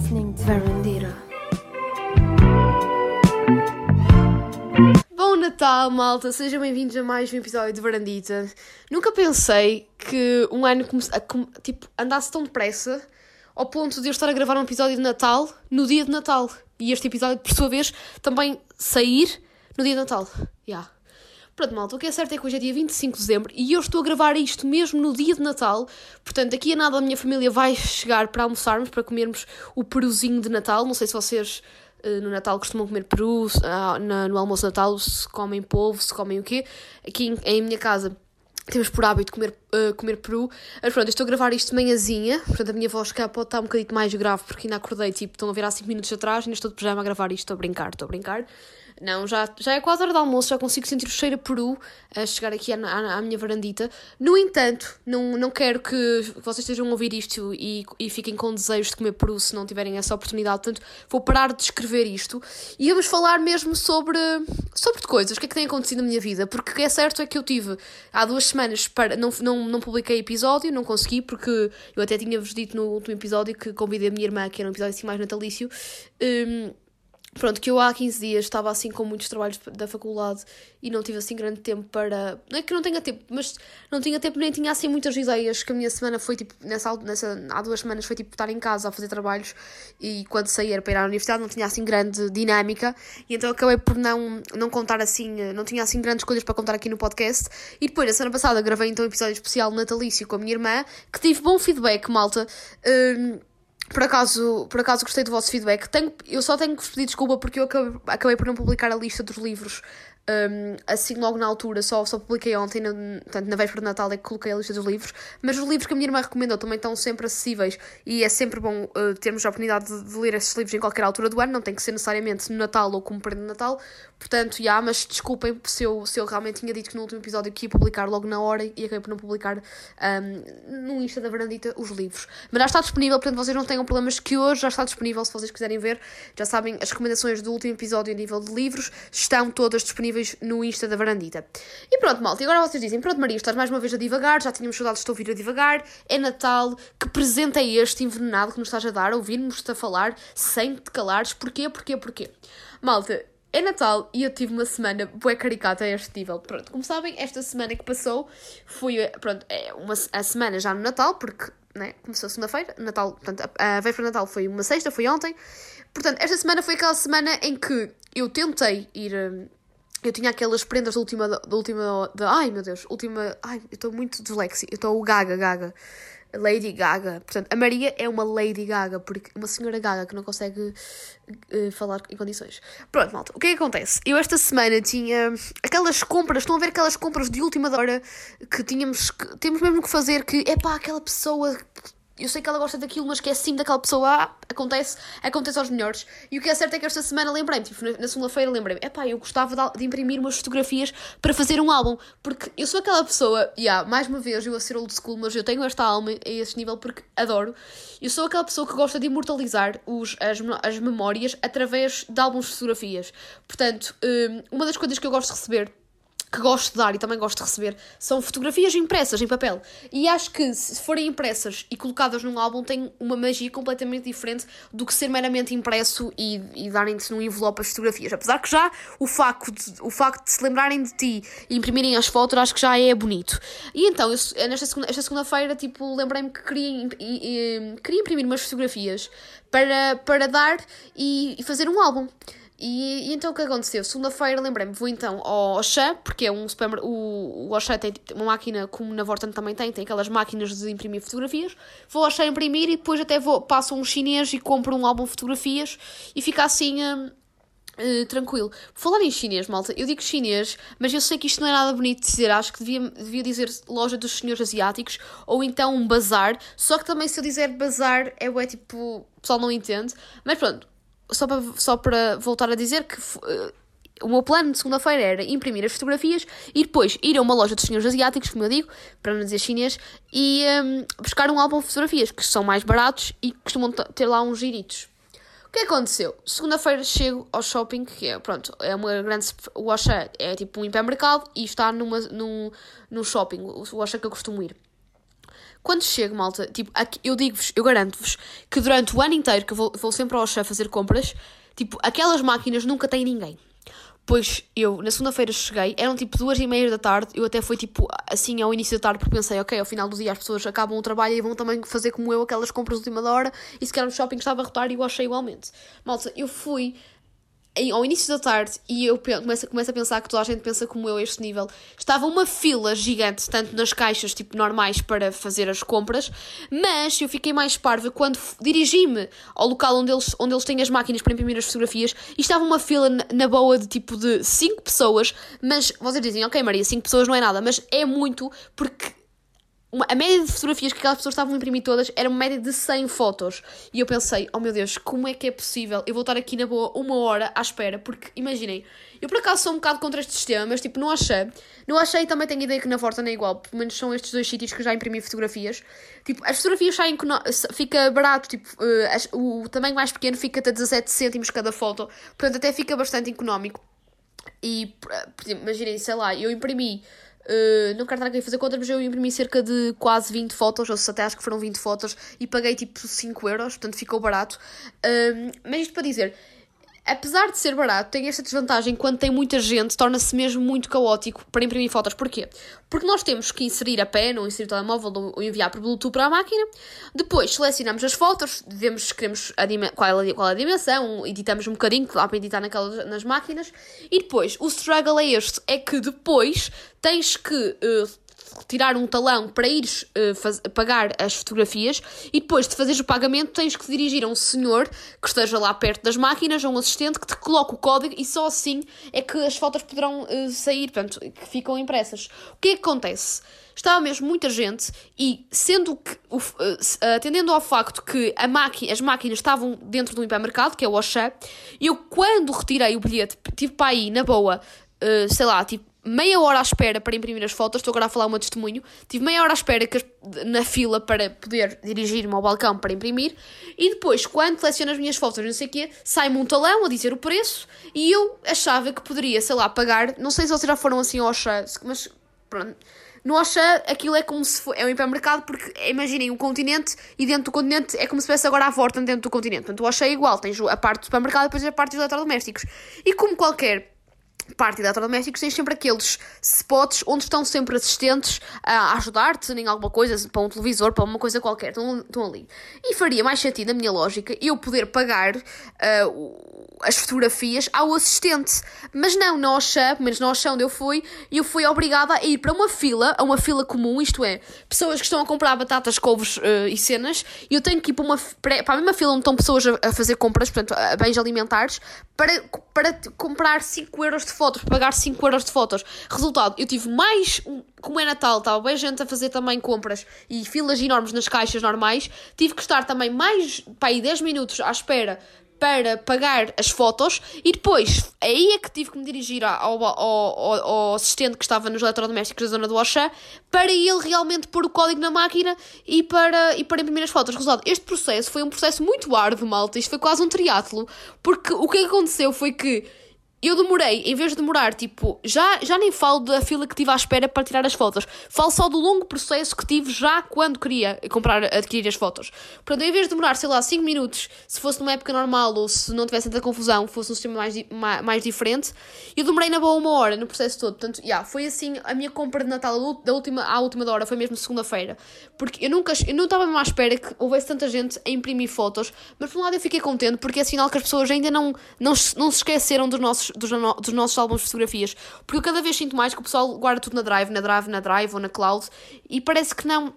listening to Verandira. Bom Natal, malta! Sejam bem-vindos a mais um episódio de Varandita. Nunca pensei que um ano a tipo, andasse tão depressa ao ponto de eu estar a gravar um episódio de Natal no dia de Natal. E este episódio, por sua vez, também sair no dia de Natal. Yeah. Pronto, malta, o que é certo é que hoje é dia 25 de dezembro e eu estou a gravar isto mesmo no dia de Natal. Portanto, daqui a nada a minha família vai chegar para almoçarmos, para comermos o peruzinho de Natal. Não sei se vocês eh, no Natal costumam comer peru, ah, no almoço de Natal se comem polvo, se comem o quê. Aqui em, minha casa temos por hábito comer, eh, comer peru. Mas pronto, estou a gravar isto de manhãzinha. Portanto, a minha voz cá pode estar um bocadinho mais grave porque ainda acordei, tipo, estão a ver há 5 minutos atrás, ainda estou de pijama a gravar isto. Estou a brincar, estou a brincar. Não, já, já é quase hora de almoço, já consigo sentir o cheiro a peru a chegar aqui à, à, à minha varandita. No entanto, não, não quero que vocês estejam a ouvir isto e, e fiquem com desejos de comer peru se não tiverem essa oportunidade. Portanto, vou parar de escrever isto e vamos falar mesmo sobre, sobre coisas, o que é que tem acontecido na minha vida. Porque o que é certo é que eu tive há duas semanas, para, não, não, não publiquei episódio, não consegui, porque eu até tinha-vos dito no último episódio que convidei a minha irmã, que era um episódio assim mais natalício. hum, Pronto, que eu há 15 dias estava assim com muitos trabalhos da faculdade e não tive assim grande tempo para. Não é que não tenha tempo, mas não tinha tempo nem tinha assim muitas ideias. Que a minha semana foi tipo, nessa, nessa, há duas semanas foi tipo estar em casa a fazer trabalhos e quando saí era para ir à universidade não tinha assim grande dinâmica e então acabei por não, não contar assim, eh, não tinha assim grandes coisas para contar aqui no podcast. E depois, na semana passada, gravei então um episódio especial natalício com a minha irmã que tive bom feedback, malta. Hum, por acaso, por acaso gostei do vosso feedback. Tenho, eu só tenho que vos pedir desculpa porque eu acabei, acabei por não publicar a lista dos livros hum, assim logo na altura. Só, só publiquei ontem, na, portanto, na véspera de Natal é que coloquei a lista dos livros. Mas os livros que a minha irmã recomendou também estão sempre acessíveis e é sempre bom uh, termos a oportunidade de, de ler esses livros em qualquer altura do ano. Não tem que ser necessariamente no Natal ou como prenda de Natal. Portanto, já, mas desculpem se eu, se eu realmente tinha dito que no último episódio que ia publicar logo na hora e acabei por não publicar hum, no Insta da Verandita os livros. Mas já está disponível, portanto vocês não tenham problemas que hoje já está disponível, se vocês quiserem ver. Já sabem, as recomendações do último episódio a nível de livros estão todas disponíveis no Insta da Varandita. E pronto, malta, e agora vocês dizem, pronto Maria, estás mais uma vez a divagar, já tínhamos saudades de te ouvir a divagar, é Natal, que presente é este envenenado que nos estás a dar, a ouvir-nos-te a falar sem te calares, porquê, porquê, porquê? Malta, é Natal e eu tive uma semana bué caricata a este nível. Pronto, como sabem, esta semana que passou foi, eh, pronto, é uma, a semana já no Natal, porque, né, começou segunda-feira, Natal, portanto, a, a véspera de Natal foi uma sexta, foi ontem. Portanto, esta semana foi aquela semana em que eu tentei ir... eu tinha aquelas prendas da última. Da última da, ai meu Deus, última. Ai, eu estou muito disléxica. Eu estou o Gaga, Gaga. Lady Gaga. Portanto, a Maria é uma Lady Gaga, porque uma senhora Gaga que não consegue eh, falar em condições. Pronto, malta. O que é que acontece? Eu esta semana tinha aquelas compras, estão a ver aquelas compras de última hora que tínhamos. Que, temos mesmo que fazer que é pá, aquela pessoa. Eu sei que ela gosta daquilo, mas que assim daquela pessoa. Ah, acontece, acontece aos melhores. E o que é certo é que esta semana lembrei-me, tipo, na, segunda-feira lembrei-me, epá, eu gostava de, imprimir umas fotografias para fazer um álbum. Porque eu sou aquela pessoa, e yeah, mais uma vez, eu a ser old school, mas eu tenho esta alma a esse nível porque adoro. Eu sou aquela pessoa que gosta de imortalizar os, as, as memórias através de álbuns de fotografias. Portanto, hum, uma das coisas que eu gosto de receber que gosto de dar e também gosto de receber são fotografias impressas em papel. E acho que se forem impressas e colocadas num álbum tem uma magia completamente diferente do que ser meramente impresso e, e darem-te num envelope as fotografias. Apesar que já o facto, de, o facto de se lembrarem de ti e imprimirem as fotos acho que já é bonito. E então, eu, nesta segunda, esta segunda-feira, tipo, lembrei-me que queria, queria imprimir umas fotografias para, para dar e, e fazer um álbum. E, e então o que aconteceu? Segunda-feira lembrei-me, vou então ao Auchan, porque é um supermercado. O, o Auchan tem tipo, uma máquina, como na Vorten também tem, tem aquelas máquinas de imprimir fotografias. Vou ao Auchan imprimir e depois até vou, passo um chinês e compro um álbum de fotografias e fica assim. hum, eh, tranquilo. Falar em chinês, malta, eu digo chinês, mas eu sei que isto não é nada bonito de dizer. Acho que devia, devia dizer loja dos senhores asiáticos ou então um bazar. Só que também se eu dizer bazar é ué, tipo, o pessoal não entende. Mas pronto, só para, só para voltar a dizer que eh, o meu plano de segunda-feira era imprimir as fotografias e depois ir a uma loja dos senhores asiáticos, como eu digo, para não dizer chinês, e hum, buscar um álbum de fotografias, que são mais baratos e costumam ter lá uns giritos. O que aconteceu? Segunda-feira chego ao shopping, que é, pronto, é uma grande. O Auchan é tipo um hipermercado e está numa, num, num shopping, o Auchan que eu costumo ir. Quando chego, malta, tipo, aqui, eu digo-vos, eu garanto-vos que durante o ano inteiro que eu vou, vou sempre ao Auchan fazer compras, tipo, aquelas máquinas nunca têm ninguém. Pois eu, na segunda-feira, cheguei, eram tipo duas e meia da tarde, eu até fui tipo assim ao início da tarde, porque pensei, ok, ao final do dia as pessoas acabam o trabalho e vão também fazer como eu aquelas compras de última hora, e se calhar no shopping estava a rotar e eu achei igualmente. Malta, eu fui ao início da tarde, e eu começo, começo a pensar que toda a gente pensa como eu a este nível, estava uma fila gigante, tanto nas caixas tipo normais para fazer as compras, mas eu fiquei mais parva quando dirigi-me ao local onde eles, onde eles têm as máquinas para imprimir as fotografias e estava uma fila na, na boa de tipo de 5 pessoas, mas vocês dizem, ok Maria, 5 pessoas não é nada, mas é muito porque uma, a média de fotografias que aquelas pessoas estavam a imprimir todas era uma média de 100 fotos. E eu pensei, oh meu Deus, como é que é possível eu vou estar aqui na boa uma hora à espera? Porque, imaginem, eu por acaso sou um bocado contra este sistema, mas tipo, não achei. Não achei e também tenho ideia que na Forta não é igual. Pelo menos são estes dois sítios que já imprimi fotografias. Tipo, as fotografias saem, fica barato, tipo, uh, as, o tamanho mais pequeno fica até 17 cêntimos cada foto. Portanto, até fica bastante económico. E, por exemplo, imaginem, sei lá, eu imprimi Uh, não quero estar aqui a fazer contas, mas eu imprimi cerca de quase 20 fotos, ou seja, até acho que foram 20 fotos, e paguei tipo 5 euros, portanto ficou barato. Uh, mas isto para dizer, apesar de ser barato, tem esta desvantagem quando tem muita gente, torna-se mesmo muito caótico para imprimir fotos. Porquê? Porque nós temos que inserir a pen, ou inserir o telemóvel, ou enviar por Bluetooth para a máquina. Depois selecionamos as fotos, devemos, queremos a qual, é, qual é a dimensão, editamos um bocadinho, que dá para editar naquelas, nas máquinas. E depois, o struggle é este, é que depois tens que uh, tirar um talão para ires uh, faz, pagar as fotografias e depois de fazeres o pagamento tens que dirigir a um senhor que esteja lá perto das máquinas, a um assistente que te coloque o código e só assim é que as fotos poderão uh, sair, portanto, que ficam impressas. O que é que acontece? Estava mesmo muita gente e, sendo que, uh, atendendo ao facto que a as máquinas estavam dentro do hipermercado, que é o Auchan, eu quando retirei o bilhete, tive para aí, na boa, sei lá, tipo meia hora à espera para imprimir as fotos, estou agora a falar um testemunho, tive meia hora à espera que, na fila para poder dirigir-me ao balcão para imprimir, e depois, quando seleciono as minhas fotos, não sei o quê, sai-me um talão a dizer o preço, e eu achava que poderia, sei lá, pagar, não sei se vocês já foram assim ao Oxa, mas pronto, no Oxa aquilo é como se fosse, é um hipermercado, porque imaginem um continente, e dentro do continente é como se fosse agora a Vorten dentro do continente, portanto o Oxa é igual, tens a parte do supermercado e depois a parte dos eletrodomésticos, e como qualquer parte de eletrodomésticos tens sempre aqueles spots onde estão sempre assistentes a ajudar-te em alguma coisa, para um televisor, para uma coisa qualquer, estão, estão ali. E faria mais sentido, na minha lógica, eu poder pagar uh, as fotografias ao assistente. Mas não, na Auchan, pelo menos na Auchan onde eu fui, eu fui obrigada a ir para uma fila, a uma fila comum, isto é, pessoas que estão a comprar batatas, couves uh, e cenas, e eu tenho que ir para, uma, para a mesma fila onde estão pessoas a, a fazer compras, portanto, a bens alimentares, para, para comprar 5 euros de fotos, pagar 5 euros de fotos. Resultado, eu tive mais, como é Natal, estava bem gente a fazer também compras e filas enormes nas caixas normais, tive que estar também mais, para aí 10 minutos à espera para pagar as fotos e depois aí é que tive que me dirigir ao, ao, ao, ao assistente que estava nos eletrodomésticos da zona do Auchan para ele realmente pôr o código na máquina e para, e para imprimir as fotos. Resultado, este processo foi um processo muito árduo, malta. Isto foi quase um triatlo, porque o que aconteceu foi que eu demorei, em vez de demorar, tipo, já, já nem falo da fila que tive à espera para tirar as fotos, falo só do longo processo que tive já quando queria comprar, adquirir as fotos. Portanto, em vez de demorar, sei lá, 5 minutos, se fosse numa época normal ou se não tivesse tanta confusão, fosse um sistema mais, mais, mais diferente, eu demorei na boa uma hora no processo todo. Portanto, yeah, foi assim a minha compra de Natal da última, à última hora, foi mesmo segunda-feira. Porque eu nunca, eu não estava mesmo à espera que houvesse tanta gente a imprimir fotos, mas por um lado eu fiquei contente porque é sinal que as pessoas ainda não, não, não se esqueceram dos nossos dos, dos nossos álbuns de fotografias. Porque eu cada vez sinto mais que o pessoal guarda tudo na Drive, na Drive, na Drive ou na Cloud e parece que não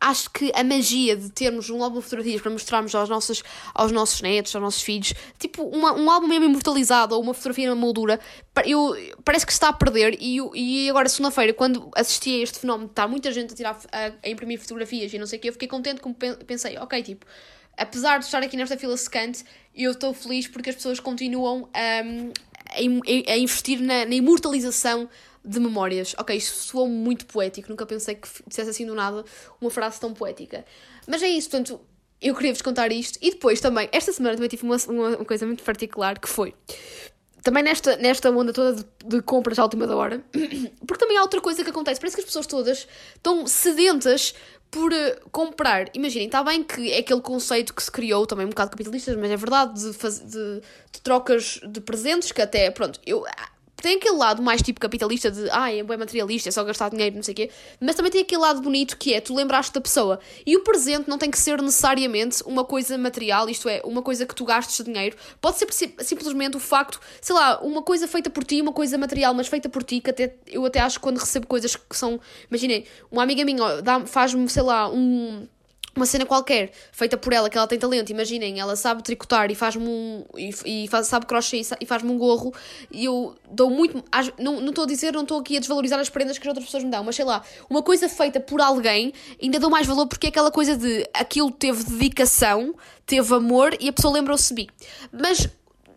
acho que a magia de termos um álbum de fotografias para mostrarmos aos nossos, aos nossos netos, aos nossos filhos, tipo uma, um álbum mesmo imortalizado ou uma fotografia na moldura, eu, parece que se está a perder. E, e agora, segunda-feira, quando assisti a este fenómeno, está muita gente a, tirar, a, a imprimir fotografias e não sei o que, eu fiquei contente como pensei, ok, tipo, apesar de estar aqui nesta fila secante, eu estou feliz porque as pessoas continuam um, a, investir na, na, imortalização de memórias. Ok, isto soou muito poético, nunca pensei que dissesse assim do nada uma frase tão poética. Mas é isso, portanto, eu queria vos contar isto. E depois também, esta semana também tive uma, uma coisa muito particular que foi. Também nesta, nesta onda toda de, de compras à última da hora, porque também há outra coisa que acontece. Parece que as pessoas todas estão sedentas por uh, comprar. Imaginem, está bem que é aquele conceito que se criou, também um bocado capitalista, mas é verdade, de, faz, de, de trocas de presentes, que até, pronto, eu tem aquele lado mais tipo capitalista de ah, é materialista, é só gastar dinheiro, não sei o quê, mas também tem aquele lado bonito que é tu lembraste da pessoa. E o presente não tem que ser necessariamente uma coisa material, isto é, uma coisa que tu gastes dinheiro. Pode ser simplesmente o facto, sei lá, uma coisa feita por ti, uma coisa material, mas feita por ti, que até eu até acho que quando recebo coisas que são. Imaginei, uma amiga minha faz-me, sei lá, um uma cena qualquer feita por ela que ela tem talento, imaginem, ela sabe tricotar e faz-me um e, e faz, sabe crochê e faz-me um gorro e eu dou muito não estou a dizer, não estou aqui a desvalorizar as prendas que as outras pessoas me dão, mas sei lá, uma coisa feita por alguém ainda dou mais valor porque é aquela coisa de aquilo teve dedicação, teve amor e a pessoa lembrou-se de mim. Mas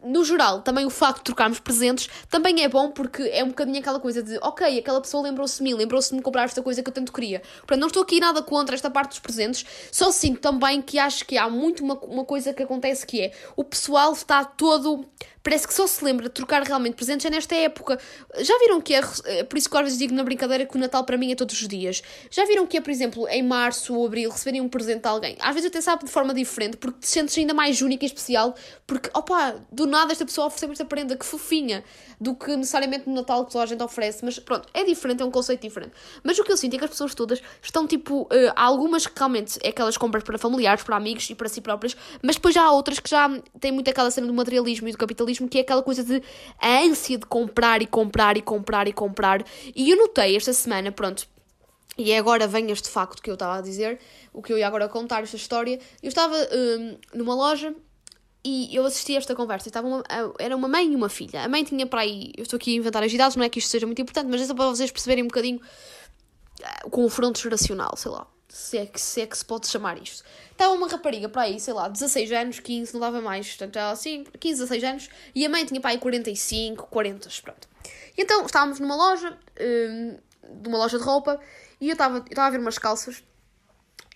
no geral, também o facto de trocarmos presentes também é bom porque é um bocadinho aquela coisa de ok, aquela pessoa lembrou-se de mim, lembrou-se de me comprar esta coisa que eu tanto queria. Portanto, não estou aqui nada contra esta parte dos presentes, só sinto também que acho que há muito uma, uma coisa que acontece que é o pessoal está todo parece que só se lembra de trocar realmente presentes é nesta época. Já viram que é, é, por isso que às vezes digo na brincadeira que o Natal para mim é todos os dias. Já viram que é, por exemplo, em março ou abril receberem um presente de alguém? Às vezes até sabe de forma diferente, porque te sentes ainda mais única e especial, porque, opa, do nada esta pessoa oferece esta prenda, que fofinha, do que necessariamente no Natal que toda a gente oferece, mas pronto, é diferente, é um conceito diferente. Mas o que eu sinto é que as pessoas todas estão tipo, uh, há algumas que realmente é aquelas compras para familiares, para amigos e para si próprias, mas depois já há outras que já têm muito aquela cena do materialismo e do capitalismo que é aquela coisa de a ânsia de comprar e comprar e comprar e comprar. E eu notei esta semana, pronto, e é agora vem este facto que eu estava a dizer, o que eu ia agora contar, esta história. Eu estava um, numa loja e eu assisti a esta conversa. Estava uma, era uma mãe e uma filha. A mãe tinha para aí. Eu estou aqui a inventar as idades, não é que isto seja muito importante, mas é só para vocês perceberem um bocadinho o confronto geracional, sei lá se é, que, se é que se pode chamar isto. Estava uma rapariga para aí, sei lá, 16 anos, 15, não dava mais, portanto ela assim, 15, 16 anos, e a mãe tinha para aí 45, 40, pronto. E então estávamos numa loja, um, numa loja de roupa, e eu estava, eu estava a ver umas calças,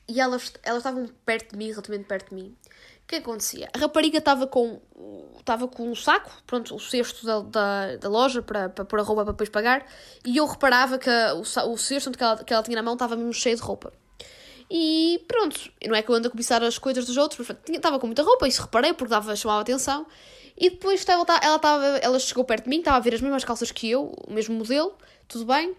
e elas, elas estavam perto de mim, relativamente perto de mim. O que acontecia? A rapariga estava com, estava com um saco, pronto, o cesto da, da, da loja para, para pôr a roupa para depois pagar, e eu reparava que a, o, o cesto que ela, que ela tinha na mão estava mesmo cheio de roupa. E pronto, não é que eu ando a cobiçar as coisas dos outros, mas estava com muita roupa, isso reparei, porque dava, chamava atenção. E depois ela, estava, ela chegou perto de mim, estava a ver as mesmas calças que eu, o mesmo modelo, tudo bem.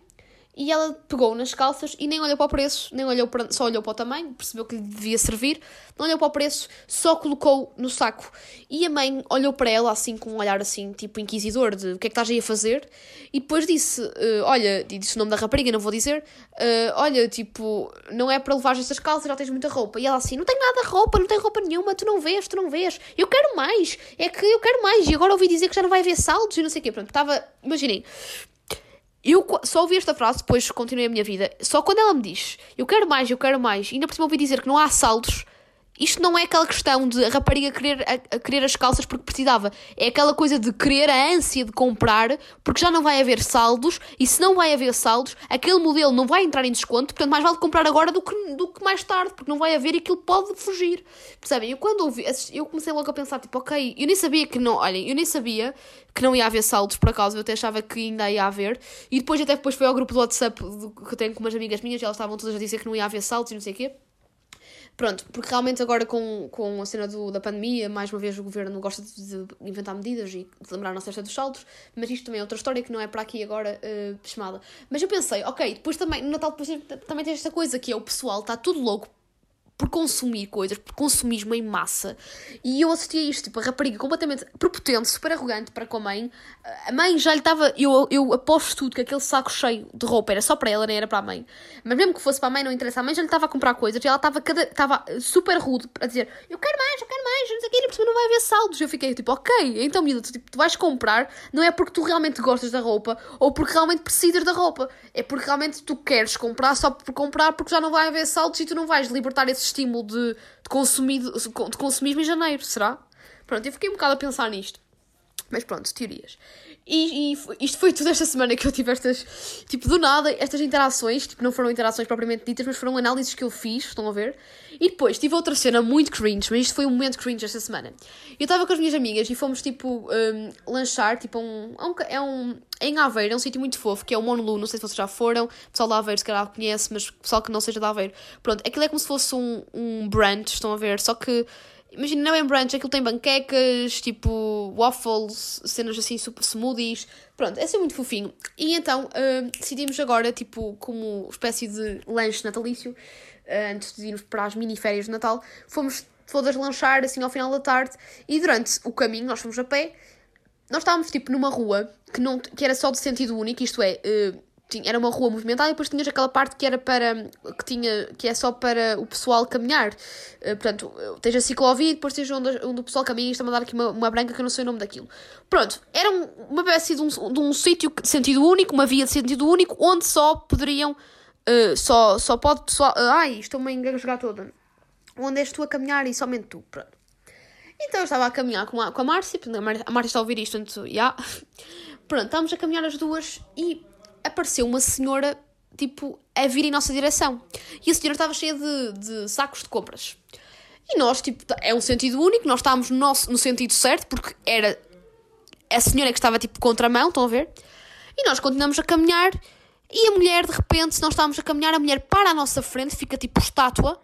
E ela pegou nas calças e nem olhou para o preço, nem olhou para, só olhou para o tamanho, percebeu que lhe devia servir, não olhou para o preço, só colocou no saco. E a mãe olhou para ela assim com um olhar assim, tipo inquisidor, de o que é que estás aí a fazer? E depois disse, uh, olha, disse o nome da rapariga, não vou dizer, uh, olha, tipo, não é para levar estas calças, já tens muita roupa. E ela assim, não tem nada de roupa, não tem roupa nenhuma, tu não vês, tu não vês. Eu quero mais, é que eu quero mais. E agora ouvi dizer que já não vai haver saldos e não sei o quê. Pronto, estava, imaginem, eu só ouvi esta frase, depois continuei a minha vida. Só quando ela me diz eu quero mais, eu quero mais, e ainda por cima ouvi dizer que não há saldos, isto não é aquela questão de a rapariga querer, a, a, querer as calças porque precisava. É aquela coisa de querer a ânsia de comprar porque já não vai haver saldos e se não vai haver saldos, aquele modelo não vai entrar em desconto, portanto mais vale comprar agora do que, do que mais tarde, porque não vai haver e aquilo pode fugir. Percebem? Eu quando ouvi, eu comecei logo a pensar, tipo, ok, eu nem sabia que não, olhem, eu nem sabia que não ia haver saldos por acaso, eu até achava que ainda ia haver. E depois até depois foi ao grupo do WhatsApp que eu tenho com umas amigas minhas e elas estavam todas a dizer que não ia haver saldos e não sei o quê. Pronto, porque realmente agora com, com a cena do, da pandemia, mais uma vez o governo gosta de, de inventar medidas e de lembrar a cesta dos saltos, mas isto também é outra história que não é para aqui agora uh, chamada. Mas eu pensei, ok, depois também, no Natal depois também tem esta coisa que é o pessoal está tudo louco por consumir coisas, por consumismo em massa. E eu assisti a isto, tipo, a rapariga completamente prepotente, super arrogante para com a mãe. A mãe já lhe estava. Eu, eu aposto tudo que aquele saco cheio de roupa era só para ela, nem era para a mãe. Mas mesmo que fosse para a mãe, não interessa. A mãe já lhe estava a comprar coisas e ela estava, cada, estava super rude para dizer: Eu quero mais, eu quero mais, não sei o que, porque não vai haver saldos. Eu fiquei tipo, ok, então, miúda, tu, tipo, tu vais comprar, não é porque tu realmente gostas da roupa ou porque realmente precisas da roupa. É porque realmente tu queres comprar só por comprar, porque já não vai haver saldos e tu não vais libertar esses estímulo de, de, consumido, de consumismo em janeiro, será? Pronto, eu fiquei um bocado a pensar nisto. Mas pronto, teorias. E, e, isto foi tudo esta semana que eu tive estas, tipo, do nada, estas interações, tipo, não foram interações propriamente ditas, mas foram análises que eu fiz, estão a ver? E depois tive outra cena muito cringe, mas isto foi um momento cringe esta semana. Eu estava com as minhas amigas e fomos, tipo, um, lanchar, tipo, um, um, é um, em Aveiro, é um sítio muito fofo, que é o Monolu, não sei se vocês já foram, o pessoal da Aveiro se calhar conhece, mas o pessoal que não seja da Aveiro. Pronto, aquilo é como se fosse um, um brunch, estão a ver? Só que Imagina, não é brunch, aquilo tem banquecas, tipo waffles, cenas assim, super smoothies. Pronto, é assim muito fofinho. E então uh, decidimos agora, tipo, como espécie de lanche natalício, uh, antes de irmos para as mini férias de Natal, fomos todas lanchar assim ao final da tarde. E durante o caminho, nós fomos a pé, nós estávamos tipo numa rua que, não, que era só de sentido único, isto é. Uh, tinha, era uma rua movimentada e depois tinhas aquela parte que era para que tinha que é só para o pessoal caminhar uh, portanto tens a ciclovia e depois tens onde, onde o pessoal caminha e está a dar aqui uma, uma branca que eu não sei o nome daquilo pronto era uma espécie de um, de um sítio de sentido único uma via de sentido único onde só poderiam uh, só, sai pode pessoal uh, ai estou-me a engasgar toda onde és tu a caminhar e somente tu pronto então eu estava a caminhar com a, com a Márcia, a Márcia está a ouvir isto, então, já. Yeah. Pronto, estávamos a caminhar as duas e apareceu uma senhora, tipo, a vir em nossa direção. E a senhora estava cheia de, de sacos de compras. E nós, tipo, é um sentido único, nós estávamos no, nosso, no sentido certo, porque era a senhora que estava, tipo, contramão, estão a ver? E nós continuamos a caminhar, e a mulher, de repente, se nós estávamos a caminhar, a mulher para à nossa frente, fica, tipo, estátua,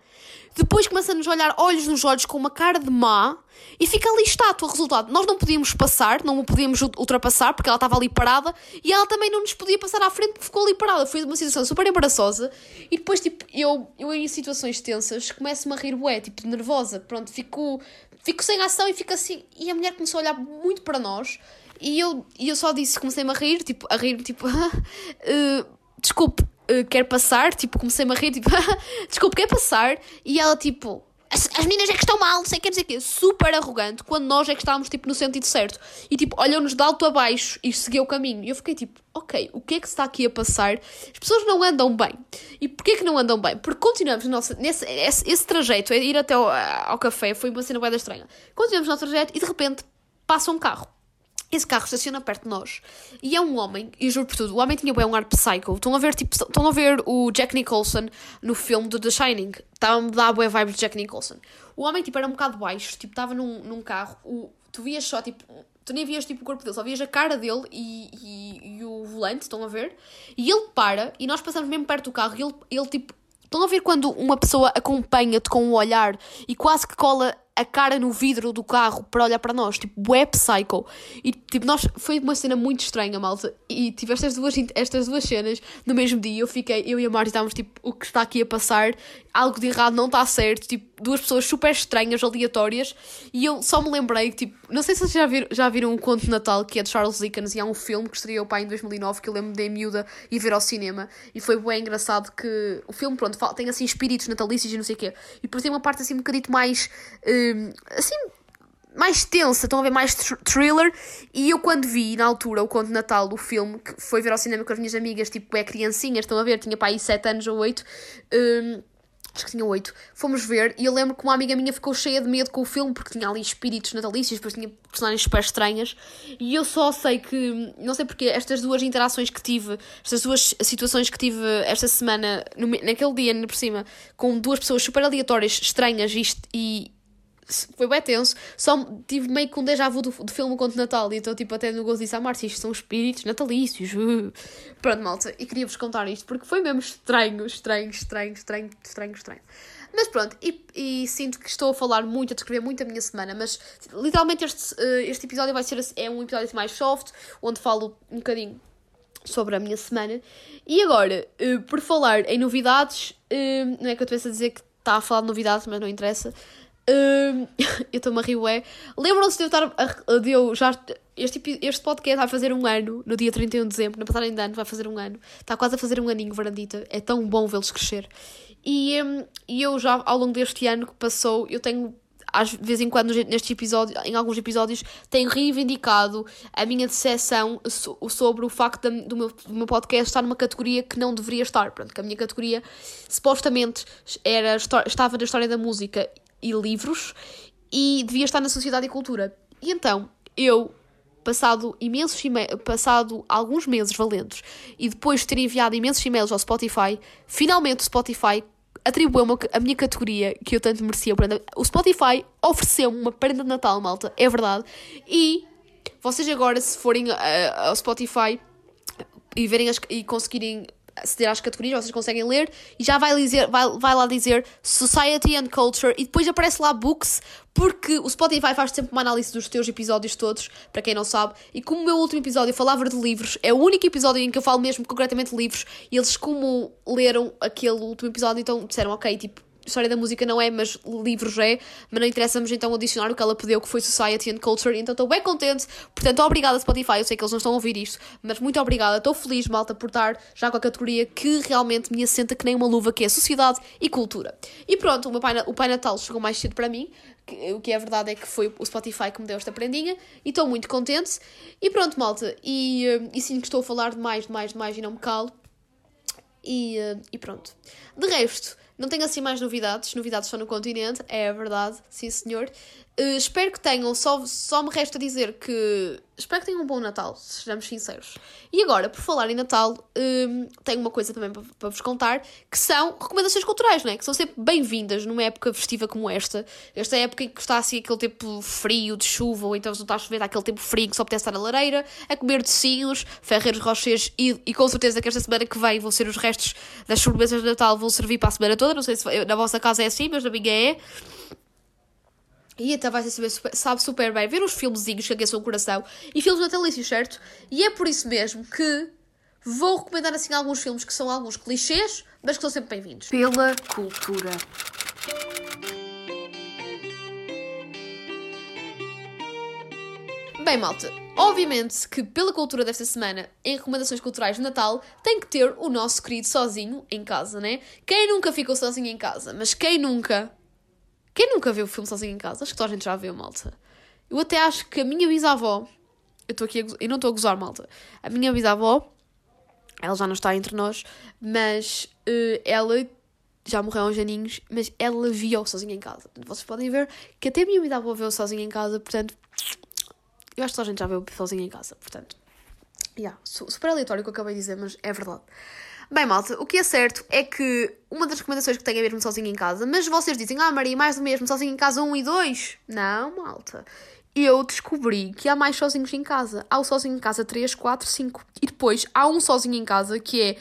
depois começa-nos a olhar olhos nos olhos com uma cara de má e fica ali estátua. Resultado, nós não podíamos passar, não o podíamos ultrapassar porque ela estava ali parada e ela também não nos podia passar à frente porque ficou ali parada. Foi uma situação super embaraçosa e depois, tipo, eu, eu em situações tensas começo-me a rir, bué, tipo, nervosa. Pronto, fico, fico sem ação e fico assim. E a mulher começou a olhar muito para nós e eu, e eu só disse, comecei-me a rir, tipo, a rir, tipo, uh, desculpe, uh, quer passar, tipo, comecei-me a rir, tipo, desculpe, quer passar? E ela, tipo, as, as meninas é que estão mal, não sei o que, o que, super arrogante, quando nós é que estávamos, tipo, no sentido certo. E, tipo, olhou-nos de alto a baixo e seguiu o caminho. E eu fiquei, tipo, ok, o que é que se está aqui a passar? As pessoas não andam bem. E porquê que não andam bem? Porque continuamos, nossa, nesse, esse, esse trajeto, é ir até ao, ao café, foi uma cena bem estranha. Continuamos o nosso trajeto e, de repente, passa um carro. Esse carro estaciona perto de nós e é um homem, e juro por tudo, o homem tinha bem um ar psycho. Estão a ver, tipo, estão a ver o Jack Nicholson no filme do The Shining. Estava a dar boa vibes de Jack Nicholson. O homem, tipo, era um bocado baixo, tipo, estava num, num carro, o, tu vias só, tipo, tu nem vias, tipo, o corpo dele, só vias a cara dele e, e, e o volante, estão a ver? E ele para, e nós passamos mesmo perto do carro, e ele, ele tipo, estão a ver quando uma pessoa acompanha-te com um olhar e quase que cola a cara no vidro do carro para olhar para nós, tipo, web psycho. E tipo, nós, foi uma cena muito estranha, malta. E tive estas duas, estas duas cenas no mesmo dia. Eu fiquei, eu e a Marta estávamos tipo, o que está aqui a passar? Algo de errado não está certo. Tipo, duas pessoas super estranhas, aleatórias. E eu só me lembrei que, tipo, não sei se vocês já viram, já viram um conto de Natal que é de Charles Dickens e há um filme que estreou pai em 2009 que eu lembro de miúda e ver ao cinema. E foi bem engraçado que o filme, pronto, tem assim espíritos natalícios e não sei o quê. E por tem uma parte assim um bocadito mais. Uh, assim, mais tensa, estão a ver mais thr thriller. E eu, quando vi na altura o conto de Natal do filme, que foi ver ao cinema com as minhas amigas, tipo, é criancinhas, estão a ver, tinha para aí 7 anos ou 8. Um, acho que tinha 8, fomos ver e eu lembro que uma amiga minha ficou cheia de medo com o filme porque tinha ali espíritos natalícios, depois tinha personagens super estranhas e eu só sei que, não sei porque, estas duas interações que tive, estas duas situações que tive esta semana, no, naquele dia, por cima, com duas pessoas super aleatórias, estranhas e, foi bem tenso. Só tive meio com um déjà vu do, do filme Conto Natal. E então, tipo, até no gozo disse: Ah, Márcia, isto são espíritos natalícios. Pronto, malta. E queria-vos contar isto porque foi mesmo estranho, estranho, estranho, estranho, estranho, estranho. Mas pronto, e, e sinto que estou a falar muito, a descrever muito a minha semana. Mas literalmente este, uh, este episódio vai ser é um episódio mais soft, onde falo um bocadinho sobre a minha semana. E agora, uh, por falar em novidades, uh, não é que eu estou a dizer que está a falar de novidades, mas não interessa. Uh, eu estou-me a rir, ué. Lembram-se de eu estar. A, de eu já. Este, este podcast vai fazer um ano, no dia 31 de dezembro, na passagem de ano, vai fazer um ano. Está quase a fazer um aninho, Varandita. É tão bom vê-los crescer. E, um, e eu já, ao longo deste ano que passou, eu tenho às vezes em quando neste episódio, em alguns episódios, tenho reivindicado a minha decepção sobre o facto do, meu, do meu podcast estar numa categoria que não deveria estar. Pronto, que a minha categoria supostamente era, estava na história da música e livros e devia estar na Sociedade e Cultura. E então eu passado imensos passado alguns meses valentes e depois de ter enviado imensos e-mails ao Spotify, finalmente o Spotify atribuiu-me a minha categoria que eu tanto merecia. O Spotify ofereceu-me uma prenda de Natal, malta, é verdade. E vocês agora, se forem uh, ao Spotify e verem as, e conseguirem aceder às categorias, vocês conseguem ler e já vai, dizer, vai, vai lá dizer Society and Culture e depois aparece lá Books, porque o Spotify faz sempre uma análise dos teus episódios todos, para quem não sabe, e como o meu último episódio falava de livros, é o único episódio em que eu falo mesmo concretamente de livros, e eles, como leram aquele último episódio, então disseram, ok, tipo, história da música não é, mas livros é, mas não interessa-nos então o dicionário que ela pediu, que foi Society and Culture, então estou bem contente, portanto, obrigada Spotify, eu sei que eles não estão a ouvir isto, mas muito obrigada, estou feliz, malta, por estar já com a categoria que realmente me assenta que nem uma luva, que é Sociedade e Cultura. E pronto, o, meu pai, o Pai Natal chegou mais cedo para mim, que, o que é verdade é que foi o Spotify que me deu esta prendinha, e estou muito contente, e pronto, malta, e, e sim que estou a falar de mais, de mais, de mais, e não me calo, e, eh, e pronto. De resto, não tenho assim mais novidades, novidades só no continente, é verdade, sim senhor. Uh, espero que tenham, só, só me resta dizer que espero que tenham um bom Natal, sejamos sinceros. E agora, por falar em Natal, uh, tenho uma coisa também para, para vos contar, que são recomendações culturais, não é? Que são sempre bem-vindas numa época festiva como esta. Esta época em que está assim aquele tempo frio de chuva, ou então se não está a chover, aquele tempo frio que só pode estar na lareira, a comer docinhos, ferreiros rochers e, e com certeza que esta semana que vem vão ser os restos das sobremesas de Natal, vão servir para a semana toda. Não sei se na vossa casa é assim, mas na minha é. E então vai super, sabe super bem ver os filmezinhos que aqueçam o coração e filmes natalícios, certo? E é por isso mesmo que vou recomendar assim alguns filmes que são alguns clichês, mas que são sempre bem-vindos. Pela cultura. Bem, malta, obviamente que pela cultura desta semana, em recomendações culturais de Natal, tem que ter o nosso querido sozinho em casa, né? Quem nunca ficou sozinho em casa? Mas quem nunca quem nunca viu o filme sozinho em casa? Acho que toda a gente já viu, malta. Eu até acho que a minha bisavó. Eu estou aqui eu não estou a gozar, malta. A minha bisavó. Ela já não está entre nós, mas uh, ela já morreu uns aninhos, mas ela viu sozinha em casa. Vocês podem ver que até a minha bisavó viu sozinha em casa, portanto. Eu acho que toda a gente já viu sozinha em casa, portanto. Yeah, super aleatório o que eu acabei de dizer, mas é verdade. Bem, malta, o que é certo é que uma das recomendações que tenho é mesmo sozinho em casa, mas vocês dizem, ah, Maria, mais do mesmo, sozinho em casa 1 e 2. Não, malta. Eu descobri que há mais sozinhos em casa. Há o sozinho em casa 3, 4, 5. E depois há um sozinho em casa que é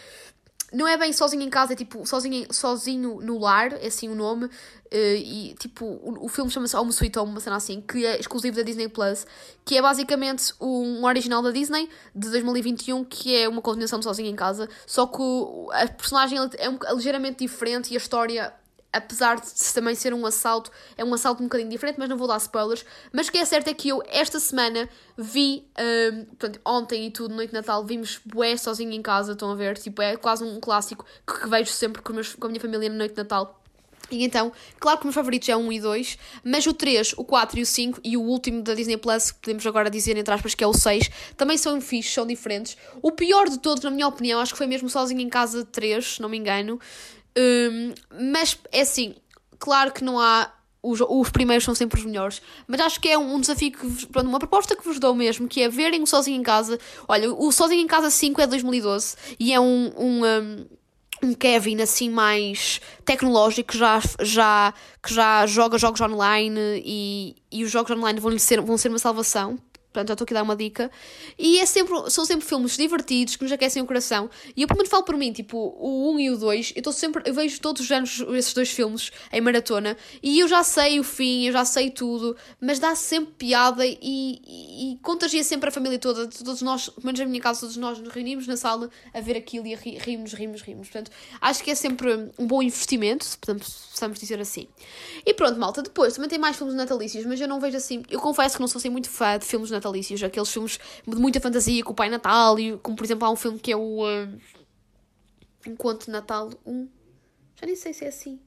não é bem sozinho em casa, é tipo sozinho, sozinho no lar, é assim o nome. Uh, e tipo, o, o filme chama-se Home Sweet Home, uma cena assim, que é exclusivo da Disney Plus, que é basicamente um original da Disney de 2021, que é uma continuação de Sozinho em Casa, só que a personagem é, é ligeiramente diferente e a história apesar de também ser um assalto, é um assalto um bocadinho diferente, mas não vou dar spoilers. Mas o que é certo é que eu, esta semana, vi, um, portanto, ontem e tudo, noite de Natal, vimos Bué sozinho em casa, estão a ver? Tipo, é quase um clássico que, vejo sempre com, meus, com a minha família na noite de Natal. E então, claro que os meus favoritos é o 1 e 2, mas o 3, o 4 e o 5 e o último da Disney Plus, que podemos agora dizer entre aspas que é o 6, também são fixos, são diferentes. O pior de todos, na minha opinião, acho que foi mesmo Sozinho em Casa 3, se não me engano. Um, mas é assim, claro que não há. Os, os primeiros são sempre os melhores, mas acho que é um, um desafio que vos, pronto, uma proposta que vos dou mesmo, que é verem o Sozinho em Casa. Olha, o Sozinho em Casa 5 é de 2012 e é um, um, um um Kevin assim mais tecnológico já, já, que já joga jogos online e, e os jogos online vão, ser, vão ser uma salvação Portanto, já estou aqui a dar uma dica. E é sempre, são sempre filmes divertidos, que nos aquecem o coração. E eu, pelo menos, falo por mim, tipo, o 1 e o 2, eu estou sempre, eu vejo todos os anos esses dois filmes em maratona, e eu já sei o fim, eu já sei tudo, mas dá sempre piada e, e, e contagia sempre a família toda. Todos nós, pelo menos na minha casa, todos nós nos reunimos na sala a ver aquilo e a ri, rimos, rimos, rimos. Portanto, acho que é sempre um bom investimento, se possamos dizer assim. E pronto, malta, depois também tem mais filmes natalícios, mas eu não vejo assim. Eu confesso que não sou assim muito fã de filmes natalícios natalícios, aqueles filmes de muita fantasia com o Pai Natal, e como por exemplo há um filme que é o uh, Enquanto Natal 1, já nem sei se é assim.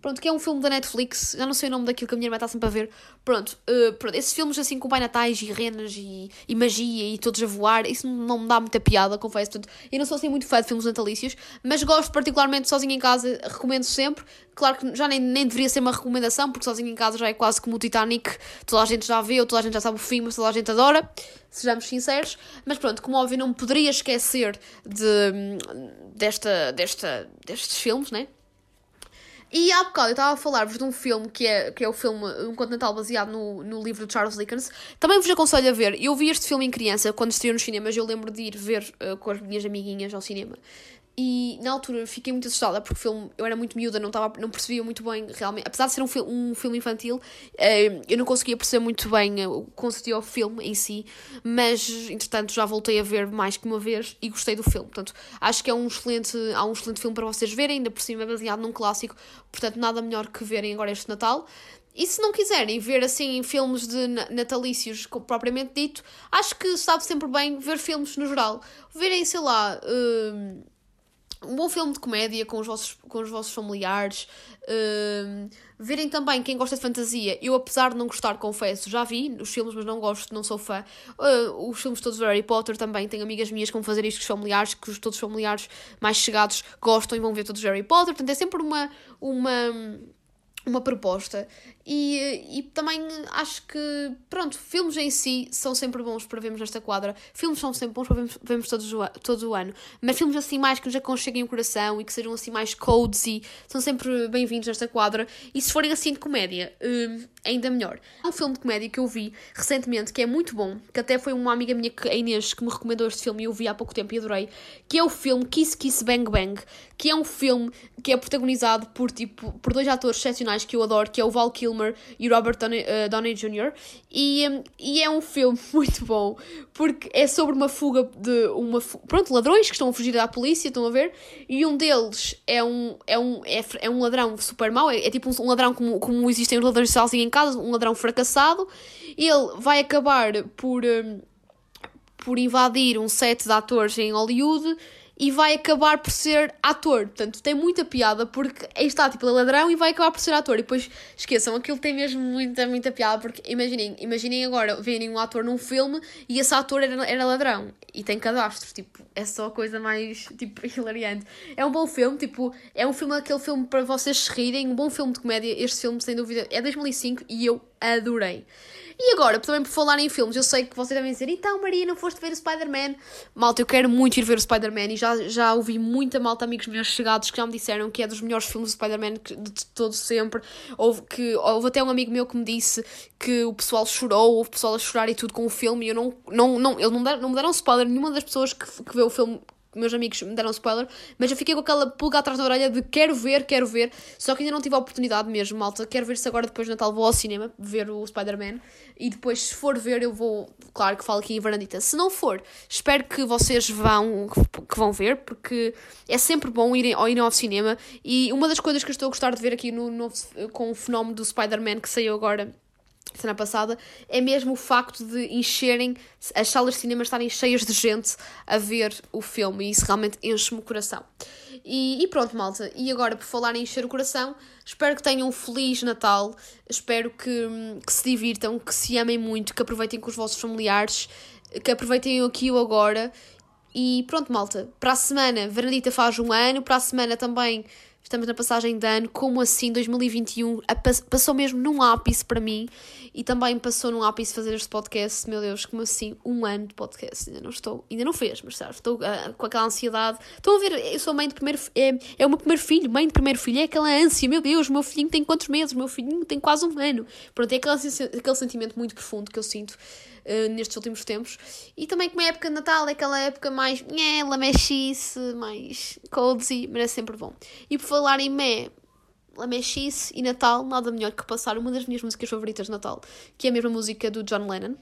Pronto, que é um filme da Netflix, já não sei o nome daquilo que a minha irmã está sempre a ver. Pronto, uh, pronto esses filmes assim com pai natais e renas e, e magia e todos a voar, isso não me dá muita piada, confesso. Portanto, eu não sou assim muito fã de filmes natalícios, mas gosto particularmente sozinho em casa, recomendo sempre. Claro que já nem, nem deveria ser uma recomendação, porque sozinho em casa já é quase como o Titanic, toda a gente já vê, ou toda a gente já sabe o fim, mas toda a gente adora, sejamos sinceros. Mas pronto, como óbvio, não me poderia esquecer de, desta, desta, destes filmes, né? E há bocado eu estava a falar-vos de um filme que é, que é o filme Um Continental baseado no, no livro de Charles Dickens. Também vos aconselho a ver. Eu vi este filme em criança, quando estreou nos cinemas. Eu lembro de ir ver uh, com as minhas amiguinhas ao cinema. E na altura fiquei muito assustada porque o filme, eu era muito miúda, não, tava, não percebia muito bem realmente. Apesar de ser um, um filme infantil, eh, eu não conseguia perceber muito bem o que consistia filme em si, mas entretanto já voltei a ver mais que uma vez e gostei do filme. Portanto, acho que é um excelente, há um excelente filme para vocês verem, ainda por cima é baseado num clássico, portanto, nada melhor que verem agora este Natal. E se não quiserem ver assim filmes de natalícios propriamente dito, acho que sabe sempre bem ver filmes no geral. Verem, sei lá. Uh, um bom filme de comédia com os vossos, com os vossos familiares. Uh, verem também quem gosta de fantasia. Eu, apesar de não gostar, confesso, já vi os filmes, mas não gosto, não sou fã. Uh, os filmes todos do Harry Potter também. Tenho amigas minhas que vão fazer isto com os familiares, que os, todos os familiares mais chegados gostam e vão ver todos os Harry Potter. Portanto, é sempre uma. uma uma proposta e, e também acho que, pronto, filmes em si são sempre bons para vermos nesta quadra. Filmes são sempre bons para vermos, vermos todos o, todo o ano. Mas filmes assim mais que nos aconcheguem o coração e que sejam assim mais cozy são sempre bem-vindos nesta quadra. E se forem assim de comédia, hum, ainda melhor. Há um filme de comédia que eu vi recentemente que é muito bom, que até foi uma amiga minha, a Inês, que me recomendou este filme e eu vi há pouco tempo e adorei, que é o filme Kiss Kiss Bang Bang, que é um filme que é protagonizado por, tipo, por dois atores excepcionais que eu adoro, que é o Val Kilmer e o Robert Downey, uh, Downey Jr. E, um, e é um filme muito bom, porque é sobre uma fuga de uma pronto, ladrões que estão a fugir da polícia, estão a ver? E um deles é um, é um, é, é um ladrão super mau, é, é tipo um, ladrão como, como existem os ladrões sozinhos em casa, um ladrão fracassado. Ele vai acabar por, um, por invadir um set de atores em Hollywood e vai acabar por ser ator. Portanto, tem muita piada porque aí está, tipo, ele é ladrão e vai acabar por ser ator. E depois, esqueçam, aquilo tem mesmo muita, muita piada porque imaginem, imaginem agora verem um ator num filme e esse ator era, era ladrão e tem cadastros. Tipo, é só a coisa mais, tipo, hilariante. É um bom filme, tipo, é um filme, aquele filme para vocês se rirem, um bom filme de comédia. Este filme, sem dúvida, é 2005 e eu adorei. E agora, também por falar em filmes, eu sei que vocês devem dizer, então Maria, não foste ver o Spider-Man? Malta, eu quero muito ir ver o Spider-Man e já, já ouvi muita malta, amigos meus chegados, que já me disseram que é dos melhores filmes do Spider-Man de todo sempre. Houve, que, houve até um amigo meu que me disse que o pessoal chorou, houve pessoal a chorar e tudo com o filme e eu não, não, não, ele não, não me deram spoiler, nenhuma das pessoas que, que vê o filme meus amigos me deram spoiler, mas eu fiquei com aquela pulga atrás da orelha de quero ver, quero ver, só que ainda não tive a oportunidade mesmo, malta. Quero ver se agora depois do Natal vou ao cinema ver o Spider-Man e depois, se for ver, eu vou, claro que falo aqui em Varandita. Se não for, espero que vocês vão, que vão ver, porque é sempre bom irem, irem ao cinema. E uma das coisas que eu estou a gostar de ver aqui no, no com o fenómeno do Spider-Man que saiu agora semana passada, é mesmo o facto de encherem, as salas de cinema estarem cheias de gente a ver o filme e isso realmente enche-me o coração. E, e, pronto, malta. E agora, por falar em encher o coração, espero que tenham um feliz Natal, espero que, que se divirtam, que se amem muito, que aproveitem com os vossos familiares, que aproveitem aqui o agora. E pronto, malta. Para a semana, Veranita faz um ano, para a semana também estamos na passagem de ano, como assim 2021 passou mesmo num ápice para mim e também passou num ápice fazer este podcast, meu Deus, como assim um ano de podcast, ainda não estou, ainda não fez, mas sabe, estou uh, com aquela ansiedade, estão a ver, eu sou mãe de primeiro, é, é o meu primeiro filho, mãe de primeiro filho, é aquela ânsia, meu Deus, meu filhinho tem quantos meses, meu filhinho tem quase um ano, pronto, é aquele, aquele sentimento muito profundo que eu sinto uh, nestes últimos tempos. E também como é época de Natal, é aquela época mais nhé, lamechice, mais cozy, mas é sempre bom. E por falar em mé, lamechice e Natal, nada melhor que passar uma das minhas músicas favoritas de Natal, que é a mesma música do John Lennon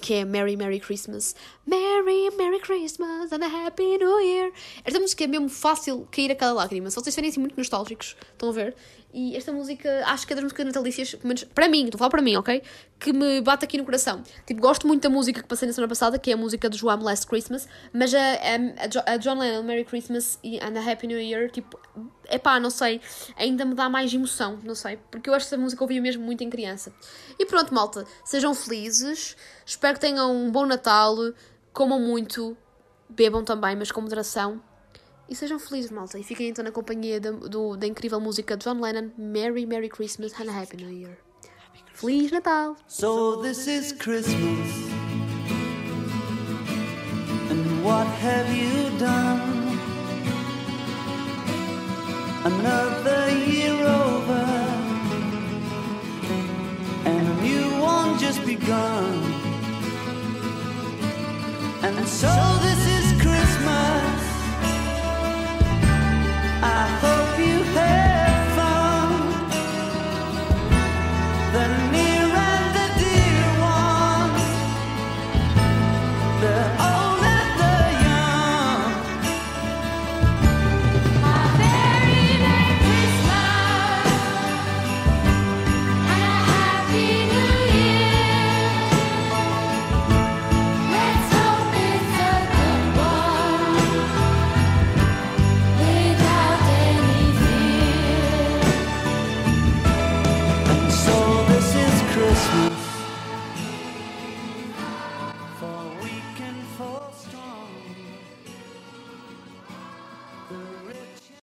que é Merry Merry Christmas. Merry Merry Christmas and a Happy New Year. Esta música é mesmo fácil cair aquela lágrima. Se vocês forem assim muito nostálgicos, estão a ver? E esta música, acho que é das músicas natalícias, pelo menos para mim, estou a falar para mim, ok? Que me bate aqui no coração. Tipo, gosto muito da música que passei na semana passada, que é a música do João Last Christmas, mas a, a, a John Lennon, Merry Christmas and a Happy New Year, tipo, é pá, não sei, ainda me dá mais emoção, não sei, porque eu acho que essa música eu ouvia mesmo muito em criança. E pronto, malta, sejam felizes, espero que tenham um bom Natal, comam muito, bebam também, mas com moderação. E sejam felizes, malta. E fiquem então na companhia da, do, da incrível música de John Lennon, Merry, Merry Christmas and Happy New Year. Feliz Natal! So this is Christmas. And what have you done? Another year over. And a new one just begun. And so this